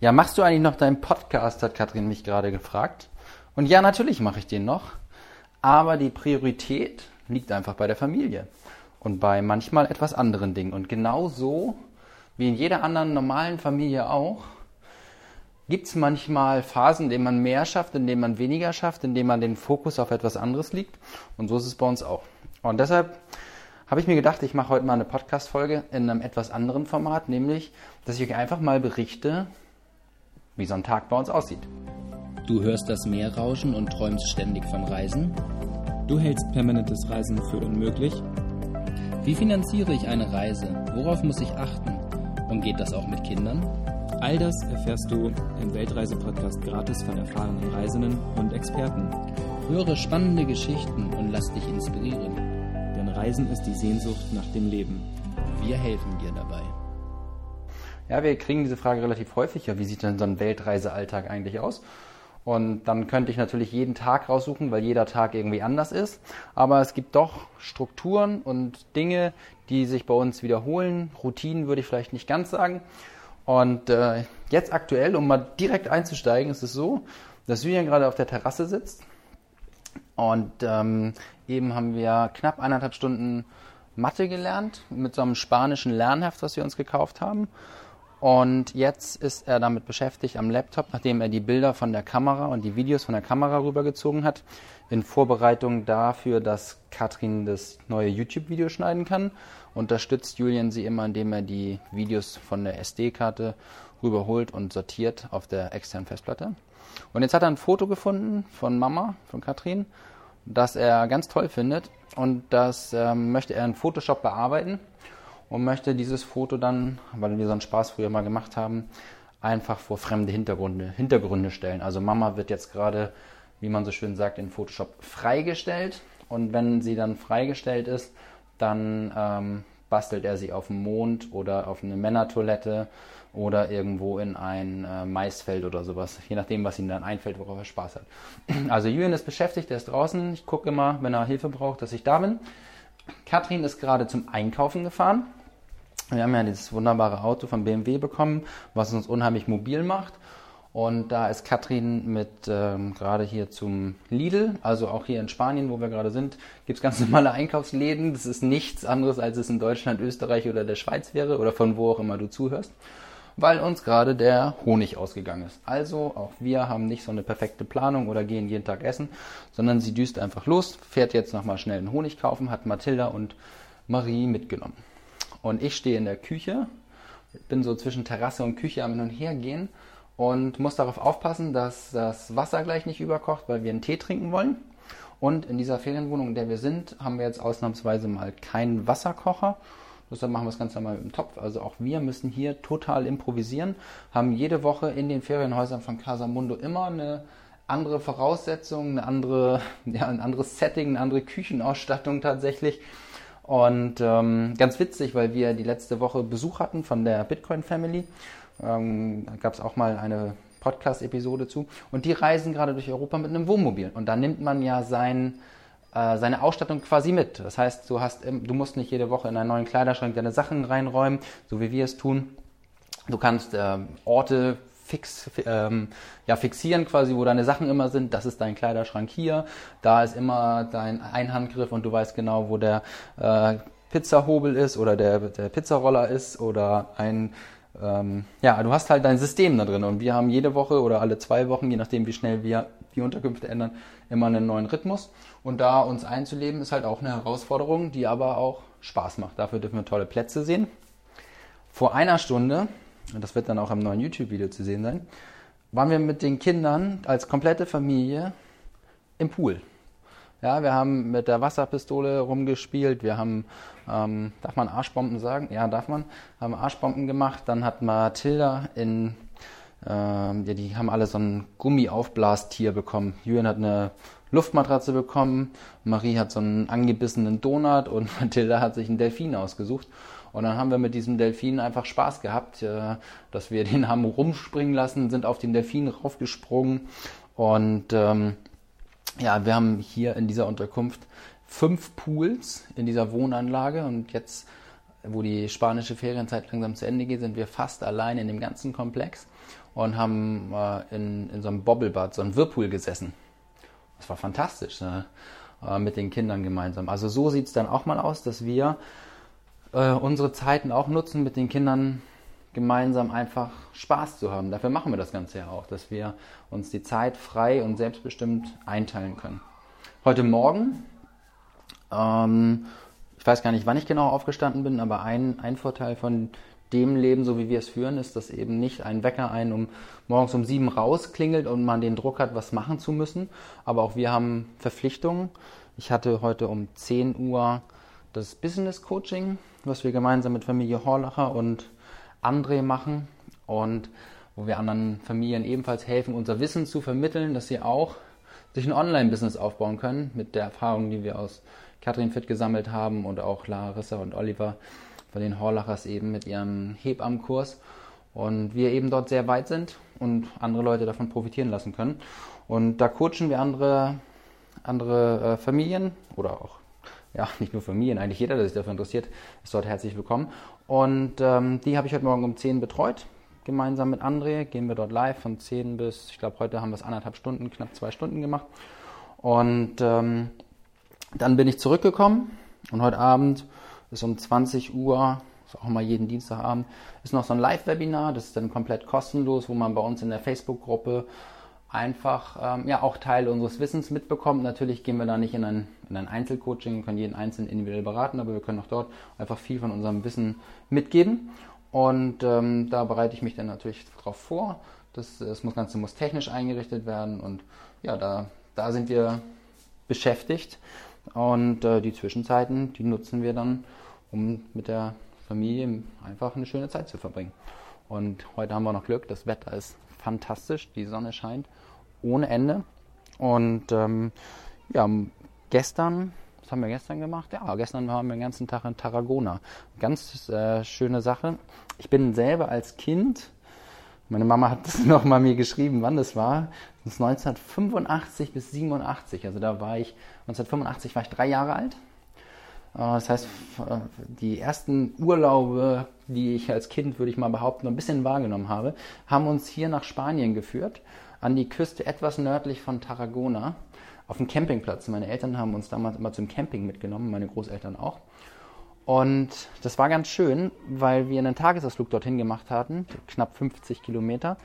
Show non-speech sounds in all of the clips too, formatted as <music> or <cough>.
Ja, machst du eigentlich noch deinen Podcast, hat Katrin mich gerade gefragt. Und ja, natürlich mache ich den noch. Aber die Priorität liegt einfach bei der Familie und bei manchmal etwas anderen Dingen. Und genau so, wie in jeder anderen normalen Familie auch, gibt es manchmal Phasen, in denen man mehr schafft, in denen man weniger schafft, in denen man den Fokus auf etwas anderes liegt. Und so ist es bei uns auch. Und deshalb habe ich mir gedacht, ich mache heute mal eine Podcast-Folge in einem etwas anderen Format, nämlich, dass ich euch einfach mal berichte, wie so ein Tag bei uns aussieht. Du hörst das Meer rauschen und träumst ständig von Reisen? Du hältst permanentes Reisen für unmöglich? Wie finanziere ich eine Reise? Worauf muss ich achten? Und geht das auch mit Kindern? All das erfährst du im Weltreise-Podcast gratis von erfahrenen Reisenden und Experten. Höre spannende Geschichten und lass dich inspirieren. Denn Reisen ist die Sehnsucht nach dem Leben. Wir helfen dir. Ja, wir kriegen diese Frage relativ häufig. Ja, wie sieht denn so ein Weltreisealltag eigentlich aus? Und dann könnte ich natürlich jeden Tag raussuchen, weil jeder Tag irgendwie anders ist. Aber es gibt doch Strukturen und Dinge, die sich bei uns wiederholen. Routinen würde ich vielleicht nicht ganz sagen. Und äh, jetzt aktuell, um mal direkt einzusteigen, ist es so, dass Julian gerade auf der Terrasse sitzt. Und ähm, eben haben wir knapp eineinhalb Stunden Mathe gelernt mit so einem spanischen Lernheft, was wir uns gekauft haben. Und jetzt ist er damit beschäftigt am Laptop, nachdem er die Bilder von der Kamera und die Videos von der Kamera rübergezogen hat, in Vorbereitung dafür, dass Katrin das neue YouTube-Video schneiden kann unterstützt Julian sie immer, indem er die Videos von der SD-Karte rüberholt und sortiert auf der externen Festplatte. Und jetzt hat er ein Foto gefunden von Mama, von Katrin, das er ganz toll findet und das ähm, möchte er in Photoshop bearbeiten und möchte dieses Foto dann, weil wir so einen Spaß früher mal gemacht haben, einfach vor fremde Hintergründe, Hintergründe stellen. Also Mama wird jetzt gerade, wie man so schön sagt, in Photoshop freigestellt und wenn sie dann freigestellt ist, dann ähm, bastelt er sie auf dem Mond oder auf eine Männertoilette oder irgendwo in ein äh, Maisfeld oder sowas, je nachdem, was ihm dann einfällt, worauf er Spaß hat. <clears throat> Also Julian ist beschäftigt, er ist draußen. Ich gucke immer, wenn er Hilfe braucht, dass ich da bin. Katrin ist gerade zum Einkaufen gefahren. Wir haben ja dieses wunderbare Auto von BMW bekommen, was uns unheimlich mobil macht. Und da ist Katrin mit ähm, gerade hier zum Lidl, also auch hier in Spanien, wo wir gerade sind, gibt es ganz <laughs> normale Einkaufsläden. Das ist nichts anderes, als es in Deutschland, Österreich oder der Schweiz wäre oder von wo auch immer du zuhörst, weil uns gerade der Honig ausgegangen ist. Also auch wir haben nicht so eine perfekte Planung oder gehen jeden Tag essen, sondern sie düst einfach los, fährt jetzt nochmal schnell einen Honig kaufen, hat Mathilda und Marie mitgenommen. Und ich stehe in der Küche, bin so zwischen Terrasse und Küche am Hin und Her gehen und muss darauf aufpassen, dass das Wasser gleich nicht überkocht, weil wir einen Tee trinken wollen. Und in dieser Ferienwohnung, in der wir sind, haben wir jetzt ausnahmsweise mal keinen Wasserkocher. Deshalb machen wir das Ganze mal mit dem Topf. Also auch wir müssen hier total improvisieren, haben jede Woche in den Ferienhäusern von Casamundo immer eine andere Voraussetzung, eine andere, <laughs> ja, ein anderes Setting, eine andere Küchenausstattung tatsächlich. Und ähm, ganz witzig, weil wir die letzte Woche Besuch hatten von der Bitcoin Family ähm, gab es auch mal eine Podcast-Episode zu. Und die reisen gerade durch Europa mit einem Wohnmobil. Und da nimmt man ja sein, äh, seine Ausstattung quasi mit. Das heißt, du, hast, du musst nicht jede Woche in einen neuen Kleiderschrank deine Sachen reinräumen, so wie wir es tun. Du kannst äh, Orte fix, ähm, ja, fixieren quasi, wo deine Sachen immer sind. Das ist dein Kleiderschrank hier. Da ist immer dein Einhandgriff und du weißt genau, wo der äh, Pizzahobel ist oder der, der Pizzaroller ist oder ein ähm, ja, du hast halt dein System da drin und wir haben jede Woche oder alle zwei Wochen, je nachdem wie schnell wir die Unterkünfte ändern, immer einen neuen Rhythmus. Und da uns einzuleben ist halt auch eine Herausforderung, die aber auch Spaß macht. Dafür dürfen wir tolle Plätze sehen. Vor einer Stunde, und das wird dann auch im neuen YouTube-Video zu sehen sein, waren wir mit den Kindern als komplette Familie im Pool. Ja, wir haben mit der Wasserpistole rumgespielt, wir haben, ähm, darf man Arschbomben sagen? Ja, darf man. Haben Arschbomben gemacht, dann hat Mathilda in, ähm, ja, die haben alle so ein Gummiaufblastier bekommen. Julian hat eine Luftmatratze bekommen, Marie hat so einen angebissenen Donut und <laughs> Mathilda hat sich einen Delfin ausgesucht. Und dann haben wir mit diesem Delfin einfach Spaß gehabt, äh, dass wir den haben rumspringen lassen, sind auf den Delfin raufgesprungen und ähm, ja, wir haben hier in dieser Unterkunft fünf Pools in dieser Wohnanlage und jetzt wo die spanische Ferienzeit langsam zu Ende geht, sind wir fast allein in dem ganzen Komplex und haben äh, in, in so einem Bobblebad, so einem Whirlpool gesessen. Das war fantastisch, ne? äh, mit den Kindern gemeinsam. Also so sieht es dann auch mal aus, dass wir äh, unsere Zeiten auch nutzen, mit den Kindern gemeinsam einfach Spaß zu haben. Dafür machen wir das Ganze ja auch, dass wir uns die Zeit frei und selbstbestimmt einteilen können. Heute Morgen ähm, ich weiß gar nicht, wann ich genau aufgestanden bin, aber ein, ein Vorteil von dem Leben, so wie wir es führen, ist, dass eben nicht ein Wecker einen um morgens um sieben rausklingelt und man den Druck hat, was machen zu müssen. Aber auch wir haben Verpflichtungen. Ich hatte heute um 10 Uhr das Business Coaching, was wir gemeinsam mit Familie Horlacher und André machen und wo wir anderen Familien ebenfalls helfen, unser Wissen zu vermitteln, dass sie auch sich ein Online-Business aufbauen können mit der Erfahrung, die wir aus Katrin Fitt gesammelt haben und auch Larissa und Oliver von den Horlachers eben mit ihrem Hebammenkurs. Und wir eben dort sehr weit sind und andere Leute davon profitieren lassen können. Und da coachen wir andere, andere äh, Familien oder auch, ja, <laughs> nicht nur Familien, eigentlich jeder, der sich dafür interessiert, ist dort herzlich willkommen. Und ähm, die habe ich heute Morgen um 10 betreut. Gemeinsam mit André gehen wir dort live von 10 bis, ich glaube, heute haben wir es anderthalb Stunden, knapp zwei Stunden gemacht. Und ähm, dann bin ich zurückgekommen und heute Abend ist um 20 Uhr, ist auch mal jeden Dienstagabend, ist noch so ein Live-Webinar, das ist dann komplett kostenlos, wo man bei uns in der Facebook-Gruppe einfach ähm, ja auch Teil unseres Wissens mitbekommt. Natürlich gehen wir da nicht in ein, in ein Einzelcoaching, können jeden Einzelnen individuell beraten, aber wir können auch dort einfach viel von unserem Wissen mitgeben. Und ähm, da bereite ich mich dann natürlich darauf vor. Das, das Ganze muss technisch eingerichtet werden und ja, da, da sind wir beschäftigt. Und äh, die Zwischenzeiten, die nutzen wir dann, um mit der Familie einfach eine schöne Zeit zu verbringen. Und heute haben wir noch Glück, das Wetter ist fantastisch, die Sonne scheint ohne Ende. Und ähm, ja, gestern, was haben wir gestern gemacht? Ja, gestern waren wir den ganzen Tag in Tarragona. Ganz äh, schöne Sache. Ich bin selber als Kind meine Mama hat das <laughs> nochmal mir geschrieben, wann das war. Das ist 1985 bis 87. Also da war ich, 1985 war ich drei Jahre alt. Äh, das heißt, die ersten Urlaube, die ich als Kind, würde ich mal behaupten, ein bisschen wahrgenommen habe, haben uns hier nach Spanien geführt, an die Küste etwas nördlich von Tarragona, auf dem Campingplatz. Meine Eltern haben uns damals immer zum Camping mitgenommen, meine Großeltern auch. Und das war ganz schön, weil wir einen Tagesausflug dorthin gemacht hatten, knapp 50 Kilometer.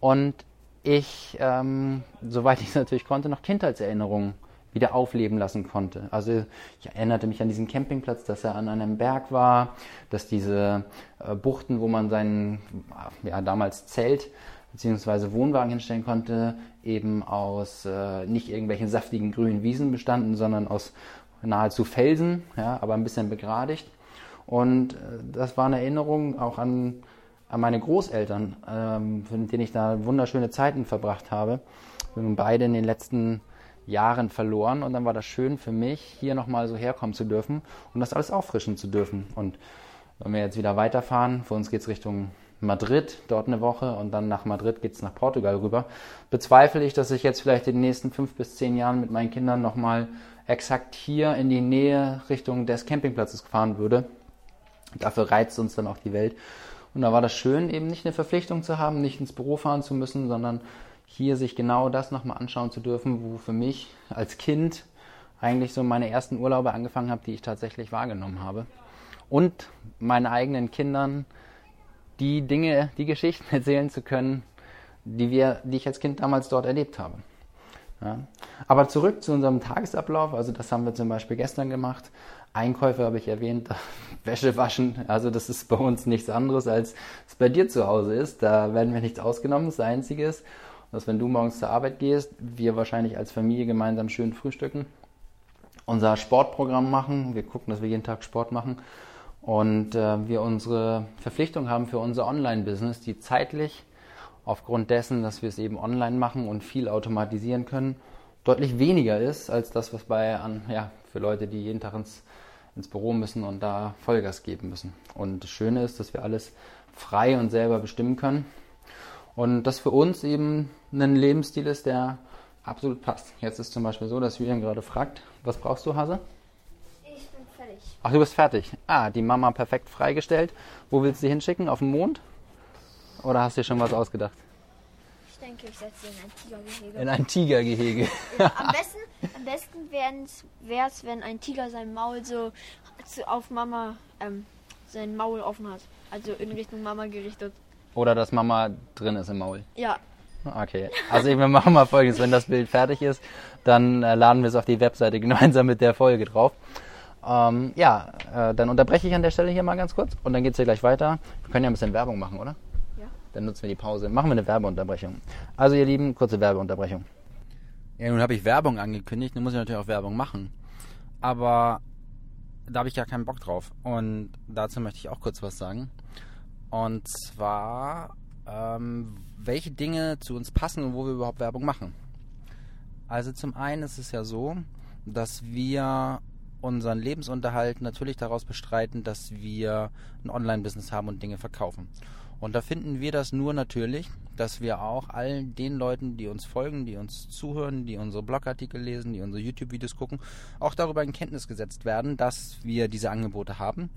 Und ich, ähm, soweit ich es natürlich konnte, noch Kindheitserinnerungen wieder aufleben lassen konnte. Also ich erinnerte mich an diesen Campingplatz, dass er an einem Berg war, dass diese äh, Buchten, wo man seinen ja, damals Zelt bzw. Wohnwagen hinstellen konnte, eben aus äh, nicht irgendwelchen saftigen grünen Wiesen bestanden, sondern aus nahezu Felsen, ja, aber ein bisschen begradigt. Und äh, das war eine Erinnerung auch an, an meine Großeltern, ähm, mit denen ich da wunderschöne Zeiten verbracht habe. Wir haben beide in den letzten Jahren verloren und dann war das schön für mich, hier nochmal so herkommen zu dürfen und das alles auffrischen zu dürfen. Und wenn wir jetzt wieder weiterfahren, für uns geht es Richtung Madrid, dort eine Woche und dann nach Madrid geht es nach Portugal rüber, bezweifle ich, dass ich jetzt vielleicht in den nächsten fünf bis zehn Jahren mit meinen Kindern nochmal exakt hier in die Nähe Richtung des Campingplatzes fahren würde. Dafür reizt uns dann auch die Welt. Und da war das schön, eben nicht eine Verpflichtung zu haben, nicht ins Büro fahren zu müssen, sondern hier sich genau das nochmal anschauen zu dürfen, wo für mich als Kind eigentlich so meine ersten Urlaube angefangen habe, die ich tatsächlich wahrgenommen habe. Und meinen eigenen Kindern die Dinge, die Geschichten <laughs> erzählen zu können, die wir, die ich als Kind damals dort erlebt habe. Ja. Aber zurück zu unserem Tagesablauf, also das haben wir zum Beispiel gestern gemacht. Einkäufe habe ich erwähnt, <laughs> Wäsche waschen, also das ist bei uns nichts anderes, als es bei dir zu Hause ist. Da werden wir nichts ausgenommen. Das Einzige ist, dass wenn du morgens zur Arbeit gehst, wir wahrscheinlich als Familie gemeinsam schön frühstücken, unser Sportprogramm machen, wir gucken, dass wir jeden Tag Sport machen und äh, wir unsere Verpflichtung haben für unser Online-Business, die zeitlich aufgrund dessen, dass wir es eben online machen und viel automatisieren können, deutlich weniger ist als das, was bei an, ja, für Leute, die jeden Tag ins, ins Büro müssen und da Vollgas geben müssen. Und das Schöne ist, dass wir alles frei und selber bestimmen können. Und das für uns eben ein Lebensstil ist, der absolut passt. Jetzt ist zum Beispiel so, dass Julian gerade fragt, was brauchst du, Hase? Ach, du bist fertig. Ah, die Mama perfekt freigestellt. Wo willst du sie hinschicken? Auf den Mond? Oder hast du dir schon was ausgedacht? Ich denke, ich setze sie in ein Tigergehege. In ein Tigergehege. Am <laughs> besten, am besten wäre es, wenn ein Tiger sein Maul so auf Mama ähm, sein Maul offen hat. Also in Richtung Mama gerichtet. Oder dass Mama drin ist im Maul. Ja, Okay, also wir machen mal folgendes, wenn das Bild fertig ist, dann äh, laden wir es auf die Webseite gemeinsam mit der Folge drauf. Ähm, ja, äh, dann unterbreche ich an der Stelle hier mal ganz kurz und dann geht es hier gleich weiter. Wir können ja ein bisschen Werbung machen, oder? Ja. Dann nutzen wir die Pause. Machen wir eine Werbeunterbrechung. Also ihr Lieben, kurze Werbeunterbrechung. Ja, nun habe ich Werbung angekündigt, nun muss ich natürlich auch Werbung machen. Aber da habe ich ja keinen Bock drauf. Und dazu möchte ich auch kurz was sagen. Und zwar, ähm, welche Dinge zu uns passen und wo wir überhaupt Werbung machen. Also zum einen ist es ja so, dass wir unseren Lebensunterhalt natürlich daraus bestreiten, dass wir ein Online-Business haben und Dinge verkaufen. Und da finden wir das nur natürlich, dass wir auch all den Leuten, die uns folgen, die uns zuhören, die unsere Blogartikel lesen, die unsere YouTube-Videos gucken, auch darüber in Kenntnis gesetzt werden, dass wir diese Angebote haben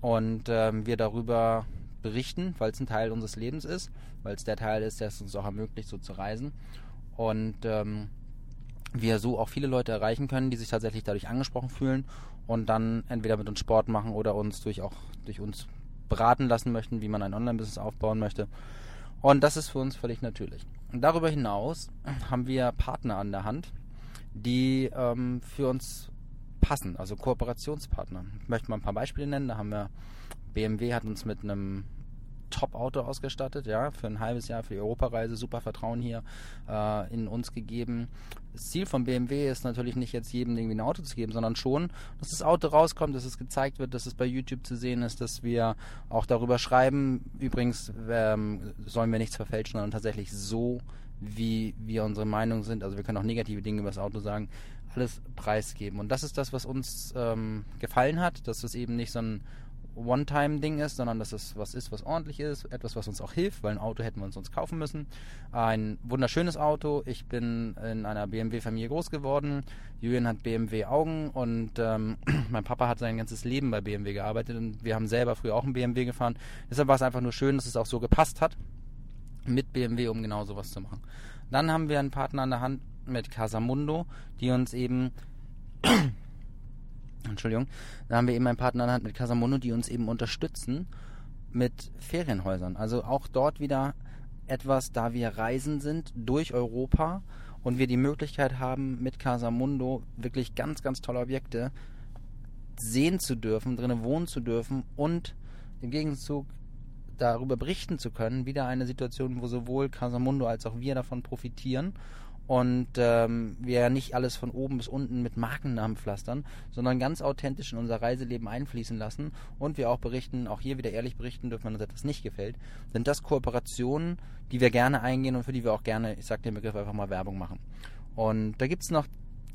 und ähm, wir darüber berichten, weil es ein Teil unseres Lebens ist, weil es der Teil ist, der es uns auch ermöglicht, so zu reisen. Und ähm, wir so auch viele Leute erreichen können, die sich tatsächlich dadurch angesprochen fühlen und dann entweder mit uns Sport machen oder uns durch auch durch uns beraten lassen möchten, wie man ein Online-Business aufbauen möchte. Und das ist für uns völlig natürlich. Und darüber hinaus haben wir Partner an der Hand, die ähm, für uns passen, also Kooperationspartner. Ich möchte mal ein paar Beispiele nennen. Da haben wir BMW hat uns mit einem Top-Auto ausgestattet, ja, für ein halbes Jahr für die Europareise, super Vertrauen hier äh, in uns gegeben. Das Ziel von BMW ist natürlich nicht jetzt jedem irgendwie ein Auto zu geben, sondern schon, dass das Auto rauskommt, dass es gezeigt wird, dass es bei YouTube zu sehen ist, dass wir auch darüber schreiben. Übrigens ähm, sollen wir nichts verfälschen, sondern tatsächlich so, wie wir unsere Meinung sind. Also wir können auch negative Dinge über das Auto sagen, alles preisgeben. Und das ist das, was uns ähm, gefallen hat, dass es eben nicht so ein One-Time-Ding ist, sondern dass es was ist, was ordentlich ist, etwas, was uns auch hilft, weil ein Auto hätten wir uns sonst kaufen müssen. Ein wunderschönes Auto. Ich bin in einer BMW-Familie groß geworden. Julian hat BMW-Augen und ähm, <clears throat> mein Papa hat sein ganzes Leben bei BMW gearbeitet und wir haben selber früher auch einen BMW gefahren. Deshalb war es einfach nur schön, dass es auch so gepasst hat mit BMW, um genau sowas zu machen. Dann haben wir einen Partner an der Hand mit Casamundo, die uns eben <clears throat> Entschuldigung, da haben wir eben einen Partner an der Hand mit Casamundo, die uns eben unterstützen mit Ferienhäusern. Also auch dort wieder etwas, da wir reisen sind durch Europa und wir die Möglichkeit haben, mit Casamundo wirklich ganz, ganz tolle Objekte sehen zu dürfen, drinnen wohnen zu dürfen und im Gegenzug darüber berichten zu können. Wieder eine Situation, wo sowohl Casamundo als auch wir davon profitieren und ähm, wir ja nicht alles von oben bis unten mit Markennamen pflastern, sondern ganz authentisch in unser Reiseleben einfließen lassen und wir auch berichten, auch hier wieder ehrlich berichten dürfen, wenn uns etwas nicht gefällt, sind das Kooperationen, die wir gerne eingehen und für die wir auch gerne, ich sage den Begriff einfach mal Werbung machen. Und da gibt es noch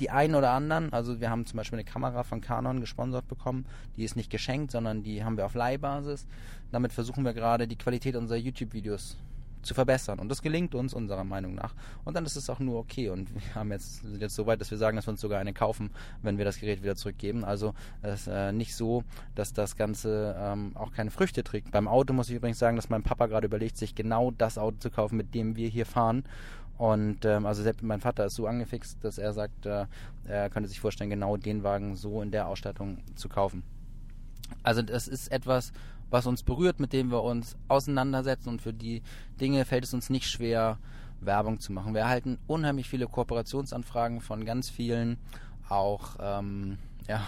die einen oder anderen, also wir haben zum Beispiel eine Kamera von Canon gesponsert bekommen, die ist nicht geschenkt, sondern die haben wir auf Leihbasis. Damit versuchen wir gerade die Qualität unserer YouTube-Videos zu verbessern. Und das gelingt uns unserer Meinung nach. Und dann ist es auch nur okay. Und wir haben jetzt, sind jetzt so weit, dass wir sagen, dass wir uns sogar eine kaufen, wenn wir das Gerät wieder zurückgeben. Also es ist äh, nicht so, dass das Ganze ähm, auch keine Früchte trägt. Beim Auto muss ich übrigens sagen, dass mein Papa gerade überlegt, sich genau das Auto zu kaufen, mit dem wir hier fahren. Und ähm, also selbst mein Vater ist so angefixt, dass er sagt, äh, er könnte sich vorstellen, genau den Wagen so in der Ausstattung zu kaufen. Also das ist etwas, was uns berührt, mit dem wir uns auseinandersetzen und für die Dinge fällt es uns nicht schwer, Werbung zu machen. Wir erhalten unheimlich viele Kooperationsanfragen von ganz vielen, auch, ähm, ja,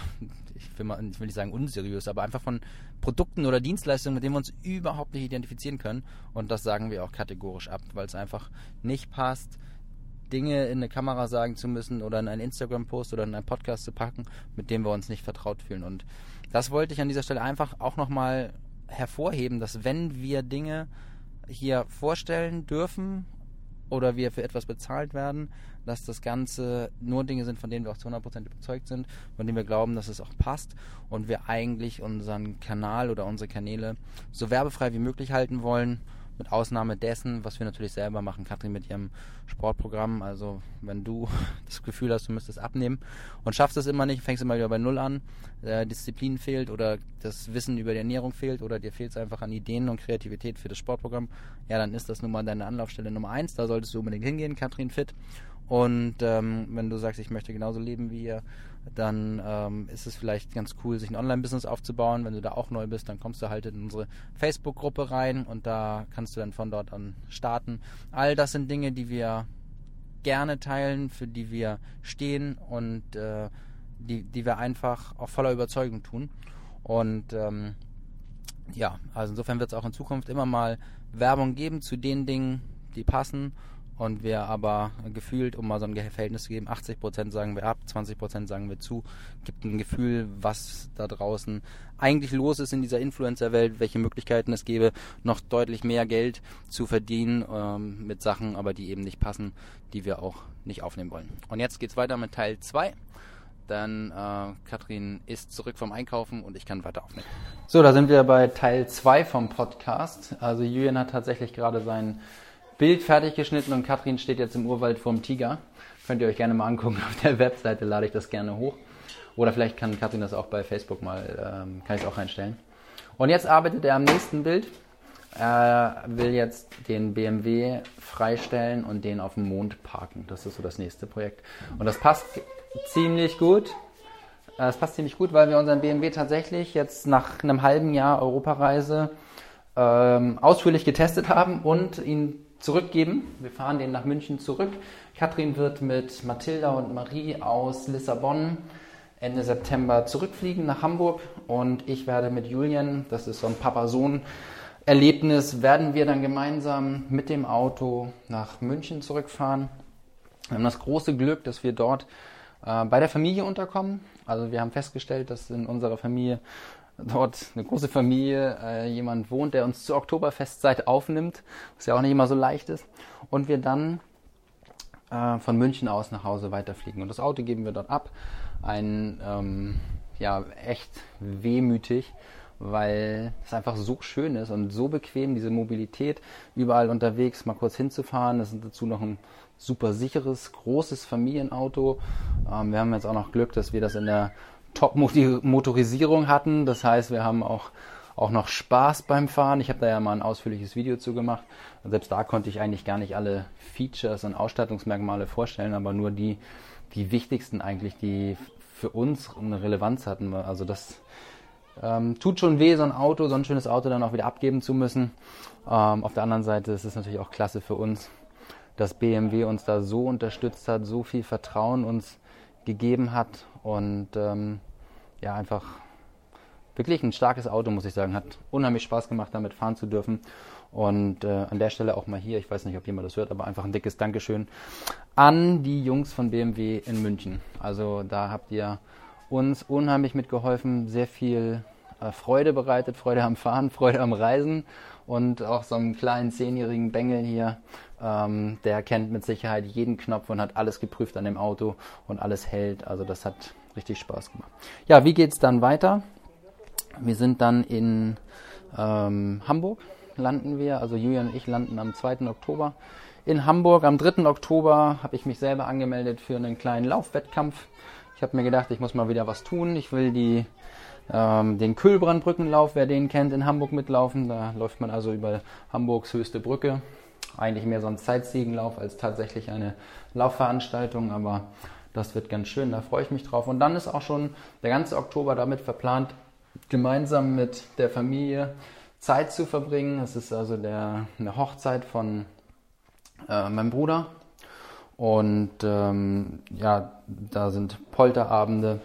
ich will, mal, ich will nicht sagen unseriös, aber einfach von Produkten oder Dienstleistungen, mit denen wir uns überhaupt nicht identifizieren können. Und das sagen wir auch kategorisch ab, weil es einfach nicht passt, Dinge in eine Kamera sagen zu müssen oder in einen Instagram-Post oder in einen Podcast zu packen, mit dem wir uns nicht vertraut fühlen. Und das wollte ich an dieser Stelle einfach auch nochmal hervorheben, dass wenn wir Dinge hier vorstellen dürfen oder wir für etwas bezahlt werden, dass das Ganze nur Dinge sind, von denen wir auch zu 100% überzeugt sind, von denen wir glauben, dass es auch passt und wir eigentlich unseren Kanal oder unsere Kanäle so werbefrei wie möglich halten wollen mit Ausnahme dessen, was wir natürlich selber machen, Katrin mit ihrem Sportprogramm. Also wenn du <laughs> das Gefühl hast, du müsstest abnehmen und schaffst es immer nicht, fängst immer wieder bei Null an, äh, Disziplin fehlt oder das Wissen über die Ernährung fehlt oder dir fehlt es einfach an Ideen und Kreativität für das Sportprogramm, ja, dann ist das nun mal deine Anlaufstelle Nummer eins. Da solltest du unbedingt hingehen, Katrin Fit. Und ähm, wenn du sagst, ich möchte genauso leben wie ihr, dann ähm, ist es vielleicht ganz cool, sich ein Online-Business aufzubauen. Wenn du da auch neu bist, dann kommst du halt in unsere Facebook-Gruppe rein und da kannst du dann von dort an starten. All das sind Dinge, die wir gerne teilen, für die wir stehen und äh, die, die wir einfach auch voller Überzeugung tun. Und ähm, ja, also insofern wird es auch in Zukunft immer mal Werbung geben zu den Dingen, die passen und wir aber gefühlt, um mal so ein Verhältnis zu geben, 80% sagen wir ab, 20% sagen wir zu, gibt ein Gefühl, was da draußen eigentlich los ist in dieser Influencer-Welt, welche Möglichkeiten es gäbe, noch deutlich mehr Geld zu verdienen ähm, mit Sachen, aber die eben nicht passen, die wir auch nicht aufnehmen wollen. Und jetzt geht's weiter mit Teil 2. Dann äh, Katrin ist zurück vom Einkaufen und ich kann weiter aufnehmen. So, da sind wir bei Teil 2 vom Podcast. Also Julian hat tatsächlich gerade seinen Bild fertig geschnitten und Katrin steht jetzt im Urwald vorm Tiger. Könnt ihr euch gerne mal angucken. Auf der <laughs> Webseite lade ich das gerne hoch. Oder vielleicht kann Katrin das auch bei Facebook mal, ähm, kann ich es auch reinstellen. Und jetzt arbeitet er am nächsten Bild. Er will jetzt den BMW freistellen und den auf dem Mond parken. Das ist so das nächste Projekt. Und das passt ziemlich gut. Das passt ziemlich gut, weil wir unseren BMW tatsächlich jetzt nach einem halben Jahr Europareise ähm, ausführlich getestet haben und ihn zurückgeben. Wir fahren den nach München zurück. Katrin wird mit Mathilda und Marie aus Lissabon Ende September zurückfliegen nach Hamburg und ich werde mit Julian, das ist so ein Papa-Sohn-Erlebnis, werden wir dann gemeinsam mit dem Auto nach München zurückfahren. Wir haben das große Glück, dass wir dort äh, bei der Familie unterkommen. Also wir haben festgestellt, dass in unserer Familie dort eine große Familie, äh, jemand wohnt, der uns zur Oktoberfestzeit aufnimmt, was ja auch nicht immer so leicht ist, und wir dann äh, von München aus nach Hause weiterfliegen. Und das Auto geben wir dort ab. Ein, ähm, ja, echt wehmütig, weil es einfach so schön ist und so bequem, diese Mobilität, überall unterwegs mal kurz hinzufahren. Es ist dazu noch ein super sicheres, großes Familienauto. Ähm, wir haben jetzt auch noch Glück, dass wir das in der Top-Motorisierung hatten. Das heißt, wir haben auch, auch noch Spaß beim Fahren. Ich habe da ja mal ein ausführliches Video zu gemacht. Und selbst da konnte ich eigentlich gar nicht alle Features und Ausstattungsmerkmale vorstellen, aber nur die, die wichtigsten eigentlich, die für uns eine Relevanz hatten. Also das ähm, tut schon weh, so ein Auto, so ein schönes Auto dann auch wieder abgeben zu müssen. Ähm, auf der anderen Seite ist es natürlich auch klasse für uns, dass BMW uns da so unterstützt hat, so viel Vertrauen uns gegeben hat und ähm, ja, einfach wirklich ein starkes Auto, muss ich sagen. Hat unheimlich Spaß gemacht, damit fahren zu dürfen. Und äh, an der Stelle auch mal hier, ich weiß nicht, ob jemand das hört, aber einfach ein dickes Dankeschön an die Jungs von BMW in München. Also da habt ihr uns unheimlich mitgeholfen, sehr viel äh, Freude bereitet, Freude am Fahren, <laughs> Freude am Reisen und auch so einen kleinen zehnjährigen Bengel hier, ähm, der kennt mit Sicherheit jeden Knopf und hat alles geprüft an dem Auto und alles hält. Also das hat richtig Spaß gemacht. Ja, wie geht's dann weiter? Wir sind dann in ähm, Hamburg, landen wir. Also Julian und ich landen am 2. Oktober in Hamburg. Am 3. Oktober habe ich mich selber angemeldet für einen kleinen Laufwettkampf. Ich habe mir gedacht, ich muss mal wieder was tun. Ich will die ähm, den Kühlbrandbrückenlauf, wer den kennt, in Hamburg mitlaufen. Da läuft man also über Hamburgs höchste Brücke. Eigentlich mehr so ein Zeitsiegenlauf als tatsächlich eine Laufveranstaltung, aber das wird ganz schön, da freue ich mich drauf. Und dann ist auch schon der ganze Oktober damit verplant, gemeinsam mit der Familie Zeit zu verbringen. Es ist also der, eine Hochzeit von äh, meinem Bruder. Und ähm, ja, da sind Polterabende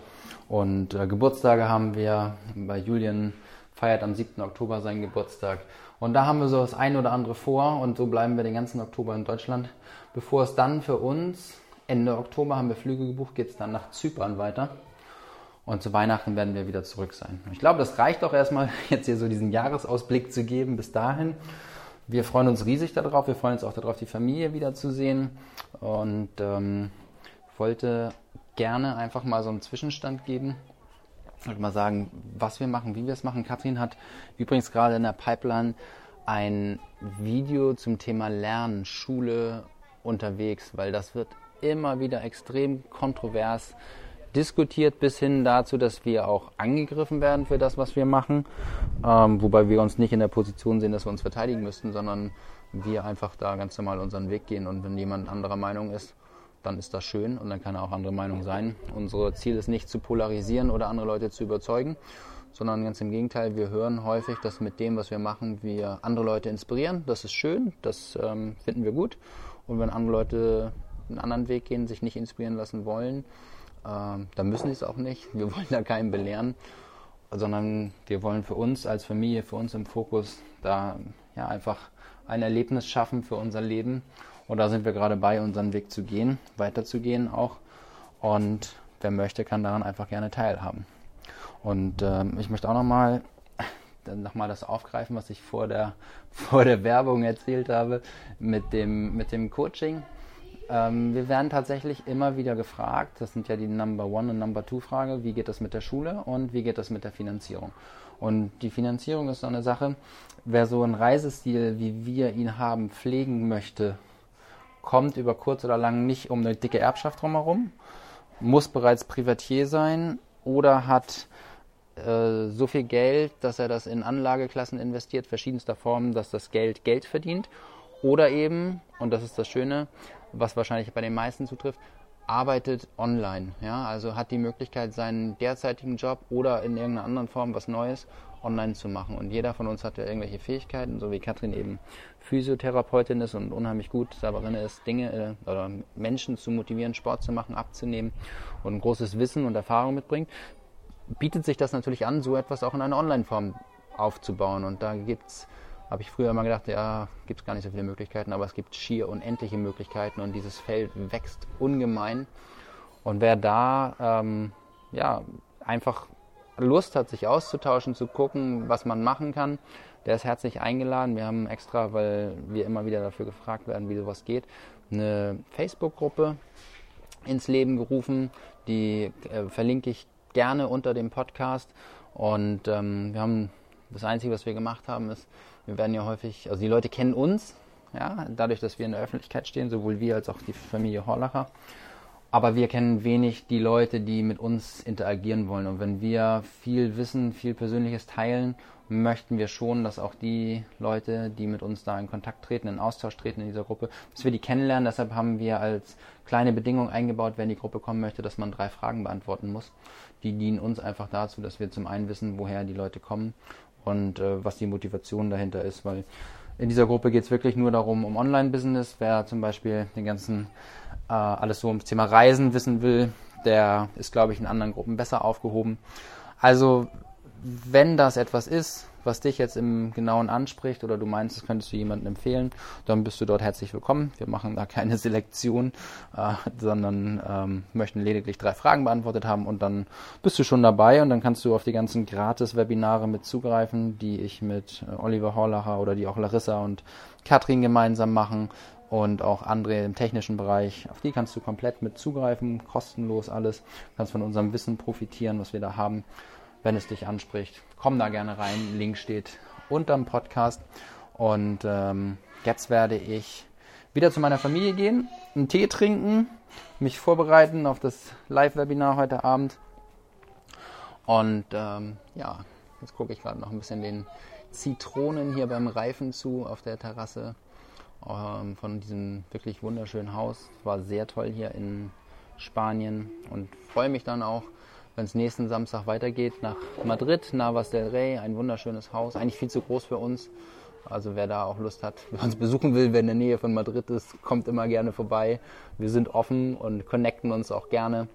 und äh, Geburtstage haben wir. Bei Julian feiert am 7. Oktober seinen Geburtstag. Und da haben wir so das ein oder andere vor und so bleiben wir den ganzen Oktober in Deutschland. Bevor es dann für uns, Ende Oktober haben wir Flüge gebucht, geht es dann nach Zypern weiter. Und zu Weihnachten werden wir wieder zurück sein. Ich glaube, das reicht auch erstmal, <laughs> jetzt hier so diesen Jahresausblick zu geben bis dahin. Wir freuen uns riesig darauf. Wir freuen uns auch darauf, die Familie wiederzusehen. Und ähm, wollte gerne einfach mal so einen Zwischenstand geben und mal sagen, was wir machen, wie wir es machen. Katrin hat übrigens gerade in der Pipeline ein Video zum Thema Lernen, Schule unterwegs, weil das wird immer wieder extrem kontrovers diskutiert bis hin dazu, dass wir auch angegriffen werden für das, was wir machen, ähm, wobei wir uns nicht in der Position sehen, dass wir uns verteidigen müssten, sondern wir einfach da ganz normal unseren Weg gehen und wenn jemand anderer Meinung ist, dann ist das schön und dann kann er auch andere Meinung sein. Unser Ziel ist nicht zu polarisieren oder andere Leute zu überzeugen, sondern ganz im Gegenteil, wir hören häufig, dass mit dem, was wir machen, wir andere Leute inspirieren. Das ist schön, das ähm, finden wir gut. Und wenn andere Leute einen anderen Weg gehen, sich nicht inspirieren lassen wollen, ähm, dann müssen sie es auch nicht. Wir <laughs> wollen da keinen belehren, sondern wir wollen für uns als Familie, für uns im Fokus da ja einfach ein Erlebnis schaffen für unser Leben. Und da sind wir gerade bei, unseren Weg zu gehen, weiterzugehen auch. Und wer möchte, kann daran einfach gerne teilhaben. Und ähm, ich möchte auch nochmal <laughs> noch mal das aufgreifen, was ich vor der, <laughs> vor der Werbung erzählt habe mit dem, mit dem Coaching. Ähm, wir werden tatsächlich immer wieder gefragt, das sind ja die Number One und Number Two Frage, wie geht das mit der Schule und wie geht das mit der Finanzierung? Und die Finanzierung ist so eine Sache, wer so einen Reisestil, wie wir ihn haben, pflegen möchte, kommt über kurz oder lang nicht um eine dicke Erbschaft drumherum, muss bereits Privatier sein oder hat äh, so viel Geld, dass er das in Anlageklassen investiert, verschiedenster Formen, dass das Geld Geld verdient. Oder eben, und das ist das Schöne, was wahrscheinlich bei den meisten zutrifft, arbeitet online. Ja? Also hat die Möglichkeit, seinen derzeitigen Job oder in irgendeiner anderen Form was Neues online zu machen. Und jeder von uns hat ja irgendwelche Fähigkeiten, so wie Katrin eben Physiotherapeutin ist und unheimlich gut darin ist, Dinge äh, oder Menschen zu motivieren, Sport zu machen, abzunehmen und ein großes Wissen und Erfahrung mitbringt, bietet sich das natürlich an, so etwas auch in einer Online-Form aufzubauen. Und da gibt's habe ich früher immer gedacht, ja, gibt es gar nicht so viele Möglichkeiten, aber es gibt schier unendliche Möglichkeiten und dieses Feld wächst ungemein. Und wer da ähm, ja, einfach Lust hat, sich auszutauschen, zu gucken, was man machen kann, der ist herzlich eingeladen. Wir haben extra, weil wir immer wieder dafür gefragt werden, wie sowas geht, eine Facebook-Gruppe ins Leben gerufen. Die äh, verlinke ich gerne unter dem Podcast. Und ähm, wir haben das Einzige, was wir gemacht haben, ist, wir werden ja häufig, also die Leute kennen uns, ja, dadurch, dass wir in der Öffentlichkeit stehen, sowohl wir als auch die Familie Horlacher. Aber wir kennen wenig die Leute, die mit uns interagieren wollen. Und wenn wir viel Wissen, viel Persönliches teilen, möchten wir schon, dass auch die Leute, die mit uns da in Kontakt treten, in Austausch treten in dieser Gruppe, dass wir die kennenlernen. Deshalb haben wir als kleine Bedingung eingebaut, wenn die Gruppe kommen möchte, dass man drei Fragen beantworten muss. Die dienen uns einfach dazu, dass wir zum einen wissen, woher die Leute kommen und äh, was die Motivation dahinter ist, weil in dieser Gruppe geht es wirklich nur darum, um Online-Business. Wer zum Beispiel den ganzen äh, alles so ums Thema Reisen wissen will, der ist, glaube ich, in anderen Gruppen besser aufgehoben. Also, wenn das etwas ist, was dich jetzt im Genauen anspricht oder du meinst, das könntest du jemandem empfehlen, dann bist du dort herzlich willkommen. Wir machen da keine <laughs> Selektion, äh, sondern ähm, möchten lediglich drei Fragen beantwortet haben und dann bist du schon dabei und dann kannst du auf die ganzen Gratis-Webinare mit zugreifen, die ich mit äh, Oliver Horlacher oder die auch Larissa und Katrin gemeinsam machen und auch andere im technischen Bereich. Auf die kannst du komplett mit zugreifen, kostenlos alles. Du kannst von unserem Wissen profitieren, was wir da haben wenn es dich anspricht. Komm da gerne rein. Link steht unter dem Podcast. Und ähm, jetzt werde ich wieder zu meiner Familie gehen, einen Tee trinken, mich vorbereiten auf das Live-Webinar heute Abend. Und ähm, ja, jetzt gucke ich gerade noch ein bisschen den Zitronen hier beim Reifen zu auf der Terrasse ähm, von diesem wirklich wunderschönen Haus. War sehr toll hier in Spanien und freue mich dann auch wenn es nächsten Samstag weitergeht nach Madrid, Navas del Rey, ein wunderschönes Haus, eigentlich viel zu groß für uns. Also wer da auch Lust hat, wer uns besuchen will, wer in der Nähe von Madrid ist, kommt immer gerne vorbei. Wir sind offen und connecten uns auch gerne.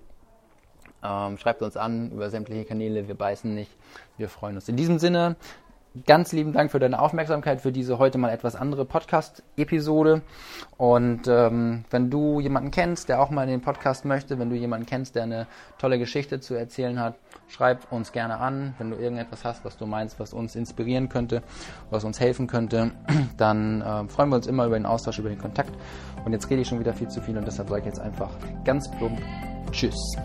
Ähm, schreibt uns an über sämtliche Kanäle, wir beißen nicht. Wir freuen uns. In diesem Sinne, ganz lieben Dank für deine Aufmerksamkeit für diese heute mal etwas andere Podcast-Episode. Und ähm, wenn du jemanden kennst, der auch mal in den Podcast möchte, wenn du jemanden kennst, der eine tolle Geschichte zu erzählen hat, schreib uns gerne an. Wenn du irgendetwas hast, was du meinst, was uns inspirieren könnte, was uns helfen könnte, <clears throat> dann äh, freuen wir uns immer über den Austausch, über den Kontakt. Und jetzt rede ich schon wieder viel zu viel und deshalb sage ich jetzt einfach ganz plump Tschüss.